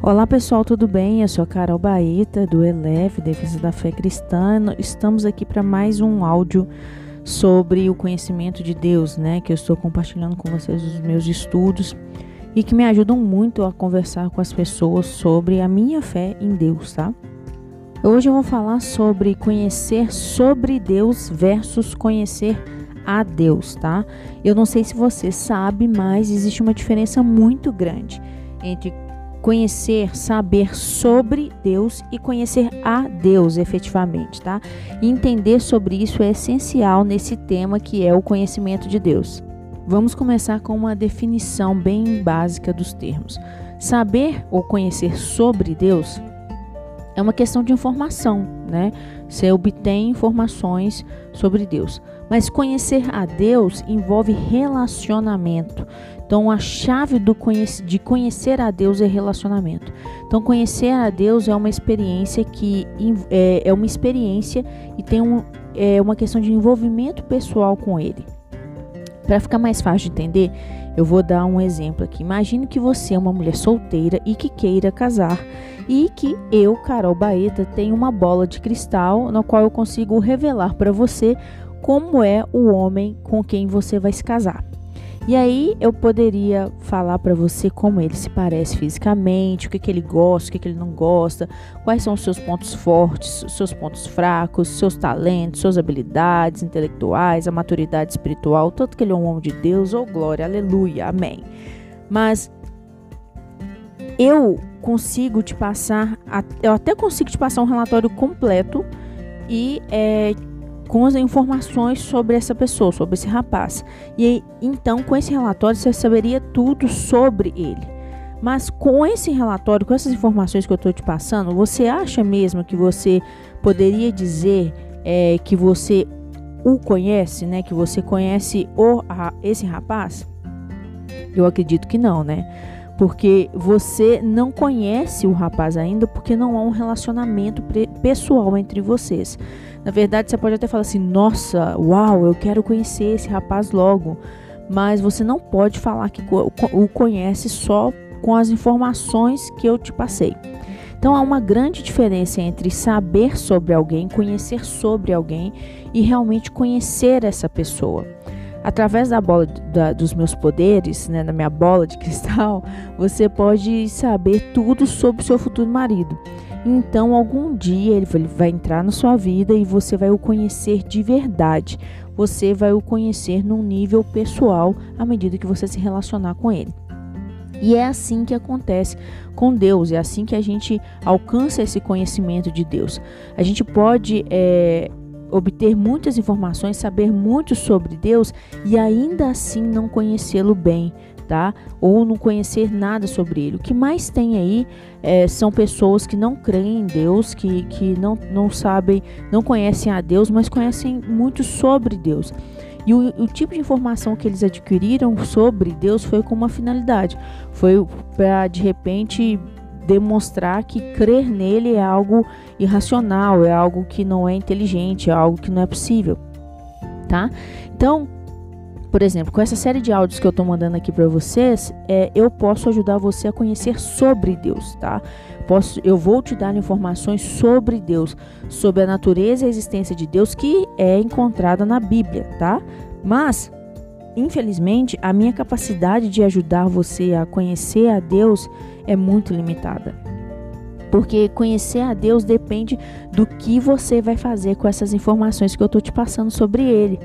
Olá pessoal, tudo bem? Eu sou a Carol Baeta do Eleve, Defesa da Fé Cristã. Estamos aqui para mais um áudio sobre o conhecimento de Deus, né? Que eu estou compartilhando com vocês os meus estudos e que me ajudam muito a conversar com as pessoas sobre a minha fé em Deus, tá? Hoje eu vou falar sobre conhecer sobre Deus versus conhecer a Deus, tá? Eu não sei se você sabe, mas existe uma diferença muito grande entre conhecer, saber sobre Deus e conhecer a Deus efetivamente, tá? Entender sobre isso é essencial nesse tema que é o conhecimento de Deus. Vamos começar com uma definição bem básica dos termos. Saber ou conhecer sobre Deus é uma questão de informação, né? Você obtém informações sobre Deus. Mas conhecer a Deus envolve relacionamento. Então, a chave do conhec de conhecer a Deus é relacionamento. Então, conhecer a Deus é uma experiência que é, é uma experiência e tem um, é uma questão de envolvimento pessoal com Ele. Para ficar mais fácil de entender, eu vou dar um exemplo aqui. Imagine que você é uma mulher solteira e que queira casar e que eu, Carol Baeta, tenho uma bola de cristal na qual eu consigo revelar para você como é o homem com quem você vai se casar. E aí eu poderia falar para você como ele se parece fisicamente, o que, que ele gosta, o que, que ele não gosta, quais são os seus pontos fortes, os seus pontos fracos, seus talentos, suas habilidades intelectuais, a maturidade espiritual, tanto que ele é um homem de Deus, ou oh, glória, aleluia, amém. Mas eu consigo te passar, eu até consigo te passar um relatório completo e é, com as informações sobre essa pessoa, sobre esse rapaz. E então, com esse relatório, você saberia tudo sobre ele. Mas com esse relatório, com essas informações que eu estou te passando, você acha mesmo que você poderia dizer é, que você o conhece, né? Que você conhece o, a, esse rapaz? Eu acredito que não, né? Porque você não conhece o rapaz ainda, porque não há um relacionamento pessoal entre vocês. Na verdade, você pode até falar assim: nossa, uau, eu quero conhecer esse rapaz logo. Mas você não pode falar que o conhece só com as informações que eu te passei. Então há uma grande diferença entre saber sobre alguém, conhecer sobre alguém e realmente conhecer essa pessoa através da bola da, dos meus poderes, né, da minha bola de cristal, você pode saber tudo sobre o seu futuro marido. Então, algum dia ele vai entrar na sua vida e você vai o conhecer de verdade. Você vai o conhecer num nível pessoal à medida que você se relacionar com ele. E é assim que acontece com Deus, é assim que a gente alcança esse conhecimento de Deus. A gente pode é, obter muitas informações, saber muito sobre Deus e ainda assim não conhecê-lo bem, tá? Ou não conhecer nada sobre ele. O que mais tem aí é, são pessoas que não creem em Deus, que, que não, não sabem, não conhecem a Deus, mas conhecem muito sobre Deus. E o, o, tipo de informação que eles adquiriram sobre Deus foi com uma finalidade. Foi para, de repente, demonstrar que crer nele é algo irracional, é algo que não é inteligente, é algo que não é possível, tá? Então, por exemplo, com essa série de áudios que eu estou mandando aqui para vocês, é, eu posso ajudar você a conhecer sobre Deus, tá? Posso, eu vou te dar informações sobre Deus, sobre a natureza e a existência de Deus que é encontrada na Bíblia, tá? Mas Infelizmente, a minha capacidade de ajudar você a conhecer a Deus é muito limitada. Porque conhecer a Deus depende do que você vai fazer com essas informações que eu estou te passando sobre Ele.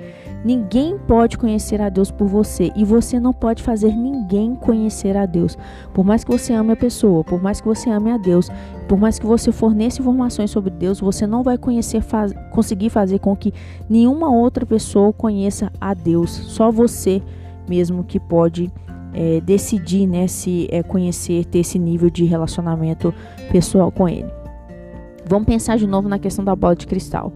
Ninguém pode conhecer a Deus por você e você não pode fazer ninguém conhecer a Deus. Por mais que você ame a pessoa, por mais que você ame a Deus, por mais que você forneça informações sobre Deus, você não vai conhecer, faz, conseguir fazer com que nenhuma outra pessoa conheça a Deus. Só você mesmo que pode é, decidir, né, se é conhecer, ter esse nível de relacionamento pessoal com Ele. Vamos pensar de novo na questão da bola de cristal.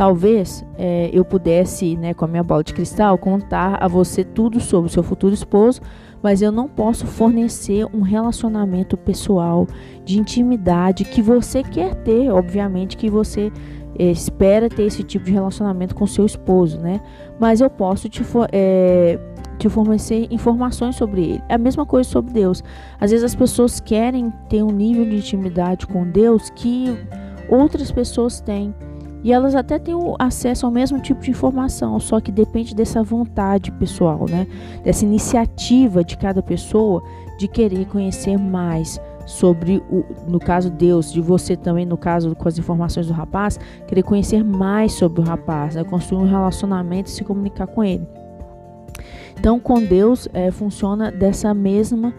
Talvez é, eu pudesse, né, com a minha bola de cristal, contar a você tudo sobre o seu futuro esposo, mas eu não posso fornecer um relacionamento pessoal de intimidade que você quer ter, obviamente que você é, espera ter esse tipo de relacionamento com seu esposo, né? Mas eu posso te, é, te fornecer informações sobre ele. É a mesma coisa sobre Deus. Às vezes as pessoas querem ter um nível de intimidade com Deus que outras pessoas têm. E elas até têm acesso ao mesmo tipo de informação, só que depende dessa vontade pessoal, né? Dessa iniciativa de cada pessoa de querer conhecer mais sobre o, no caso Deus, de você também no caso com as informações do rapaz, querer conhecer mais sobre o rapaz, né? construir um relacionamento e se comunicar com ele. Então, com Deus é, funciona dessa mesma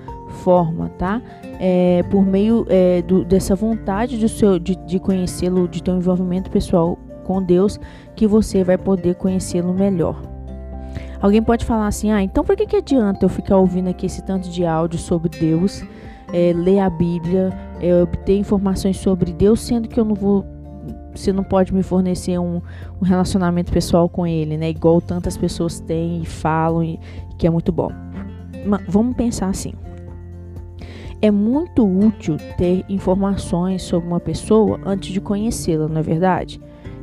forma, tá? É, por meio é, do, dessa vontade do seu, de, de conhecê-lo, de ter um envolvimento pessoal com Deus, que você vai poder conhecê-lo melhor. Alguém pode falar assim: ah, então por que, que adianta eu ficar ouvindo aqui esse tanto de áudio sobre Deus, é, ler a Bíblia, é, obter informações sobre Deus, sendo que eu não vou você não pode me fornecer um, um, relacionamento pessoal com ele, né? Igual tantas pessoas têm e falam, e, que é muito bom. Mas vamos pensar assim. É muito útil ter informações sobre uma pessoa antes de conhecê-la, não é verdade?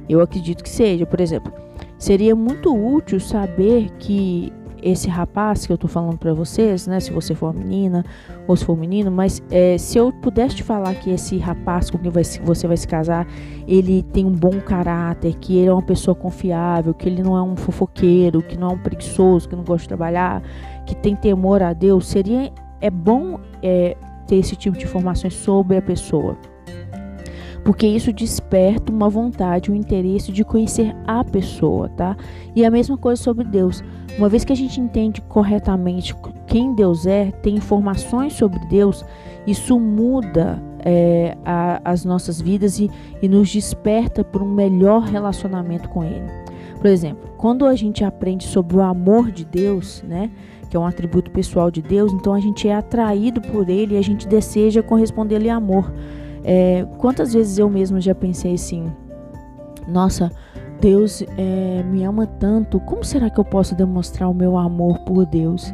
Eu acredito que seja. Por exemplo, seria muito útil saber que esse rapaz que eu tô falando para vocês, né? Se você for menina ou se for menino, mas é, se eu pudesse te falar que esse rapaz com quem vai, você vai se casar, ele tem um bom caráter, que ele é uma pessoa confiável, que ele não é um fofoqueiro, que não é um preguiçoso, que não gosta de trabalhar, que tem temor a Deus, seria é bom é, ter esse tipo de informações sobre a pessoa porque isso desperta uma vontade, um interesse de conhecer a pessoa, tá? E a mesma coisa sobre Deus. Uma vez que a gente entende corretamente quem Deus é, tem informações sobre Deus, isso muda é, a, as nossas vidas e, e nos desperta por um melhor relacionamento com Ele. Por exemplo, quando a gente aprende sobre o amor de Deus, né? Que é um atributo pessoal de Deus, então a gente é atraído por Ele e a gente deseja corresponder-lhe amor. É, quantas vezes eu mesmo já pensei assim, nossa, Deus é, me ama tanto, como será que eu posso demonstrar o meu amor por Deus?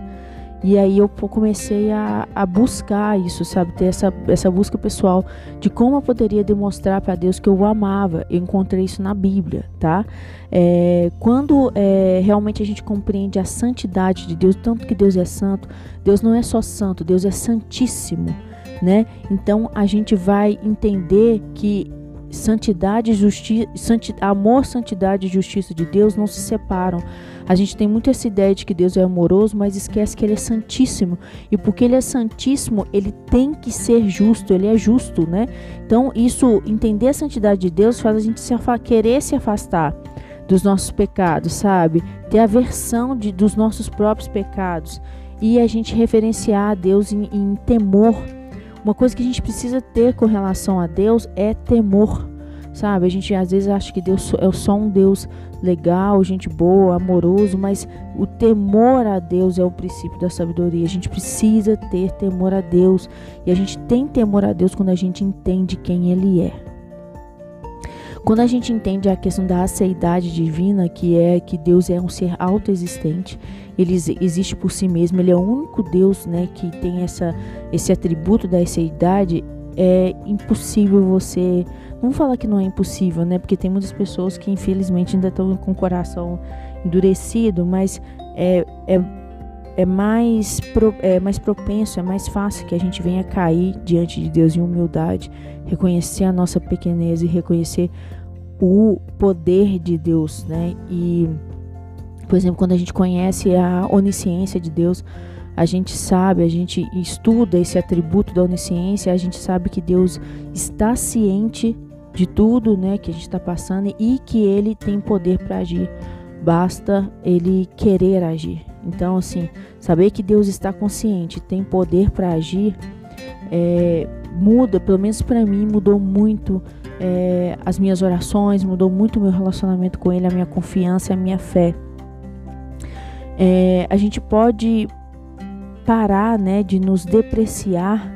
E aí eu comecei a, a buscar isso, sabe? Ter essa, essa busca pessoal de como eu poderia demonstrar para Deus que eu o amava. Eu encontrei isso na Bíblia, tá? É, quando é, realmente a gente compreende a santidade de Deus, tanto que Deus é santo, Deus não é só santo, Deus é santíssimo né? Então a gente vai entender que santidade, justiça, santi, amor, santidade e justiça de Deus não se separam. A gente tem muito essa ideia de que Deus é amoroso, mas esquece que ele é santíssimo. E porque ele é santíssimo, ele tem que ser justo, ele é justo, né? Então, isso, entender a santidade de Deus faz a gente se querer se afastar dos nossos pecados, sabe? Ter aversão de, dos nossos próprios pecados. E a gente referenciar a Deus em, em temor uma coisa que a gente precisa ter com relação a Deus é temor, sabe? A gente às vezes acha que Deus é só um Deus legal, gente boa, amoroso, mas o temor a Deus é o princípio da sabedoria. A gente precisa ter temor a Deus e a gente tem temor a Deus quando a gente entende quem Ele é. Quando a gente entende a questão da aceidade divina, que é que Deus é um ser autoexistente, ele existe por si mesmo, ele é o único Deus, né, que tem essa esse atributo da aceidade, é impossível você, vamos falar que não é impossível, né, porque tem muitas pessoas que infelizmente ainda estão com o coração endurecido, mas é, é é mais, pro, é mais propenso, é mais fácil que a gente venha cair diante de Deus em humildade, reconhecer a nossa pequenez e reconhecer o poder de Deus, né? E, por exemplo, quando a gente conhece a onisciência de Deus, a gente sabe, a gente estuda esse atributo da onisciência, a gente sabe que Deus está ciente de tudo, né, que a gente está passando e que Ele tem poder para agir. Basta Ele querer agir. Então, assim, saber que Deus está consciente, tem poder para agir, é, muda, pelo menos para mim, mudou muito é, as minhas orações, mudou muito o meu relacionamento com Ele, a minha confiança, a minha fé. É, a gente pode parar, né, de nos depreciar,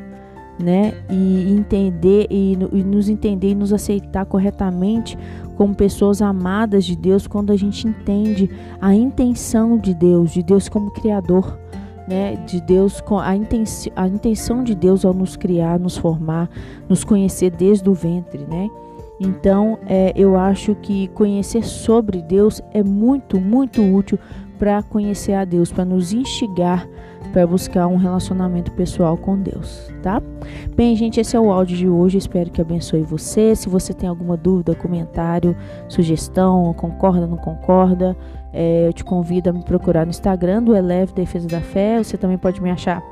né, e entender e, e nos entender e nos aceitar corretamente como pessoas amadas de Deus quando a gente entende a intenção de Deus, de Deus como Criador, né? De Deus, a intenção, a intenção de Deus ao nos criar, nos formar, nos conhecer desde o ventre, né? Então, é, eu acho que conhecer sobre Deus é muito, muito útil para conhecer a Deus, para nos instigar para buscar um relacionamento pessoal com Deus, tá? Bem, gente, esse é o áudio de hoje. Espero que abençoe você. Se você tem alguma dúvida, comentário, sugestão, concorda, não concorda, é, eu te convido a me procurar no Instagram do Eleve Defesa da Fé. Você também pode me achar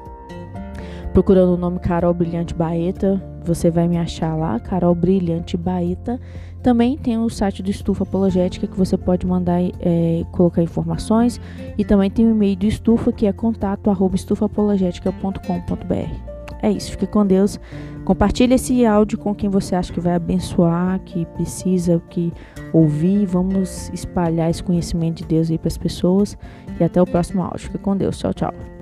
procurando o nome Carol Brilhante Baeta. Você vai me achar lá, Carol Brilhante Baeta. Também tem o site do Estufa Apologética que você pode mandar é, colocar informações. E também tem o e-mail do Estufa que é contato arroba estufapologética.com.br. É isso, fique com Deus. Compartilhe esse áudio com quem você acha que vai abençoar, que precisa, que ouvir. Vamos espalhar esse conhecimento de Deus aí para as pessoas. E até o próximo áudio. Fique com Deus. Tchau, tchau.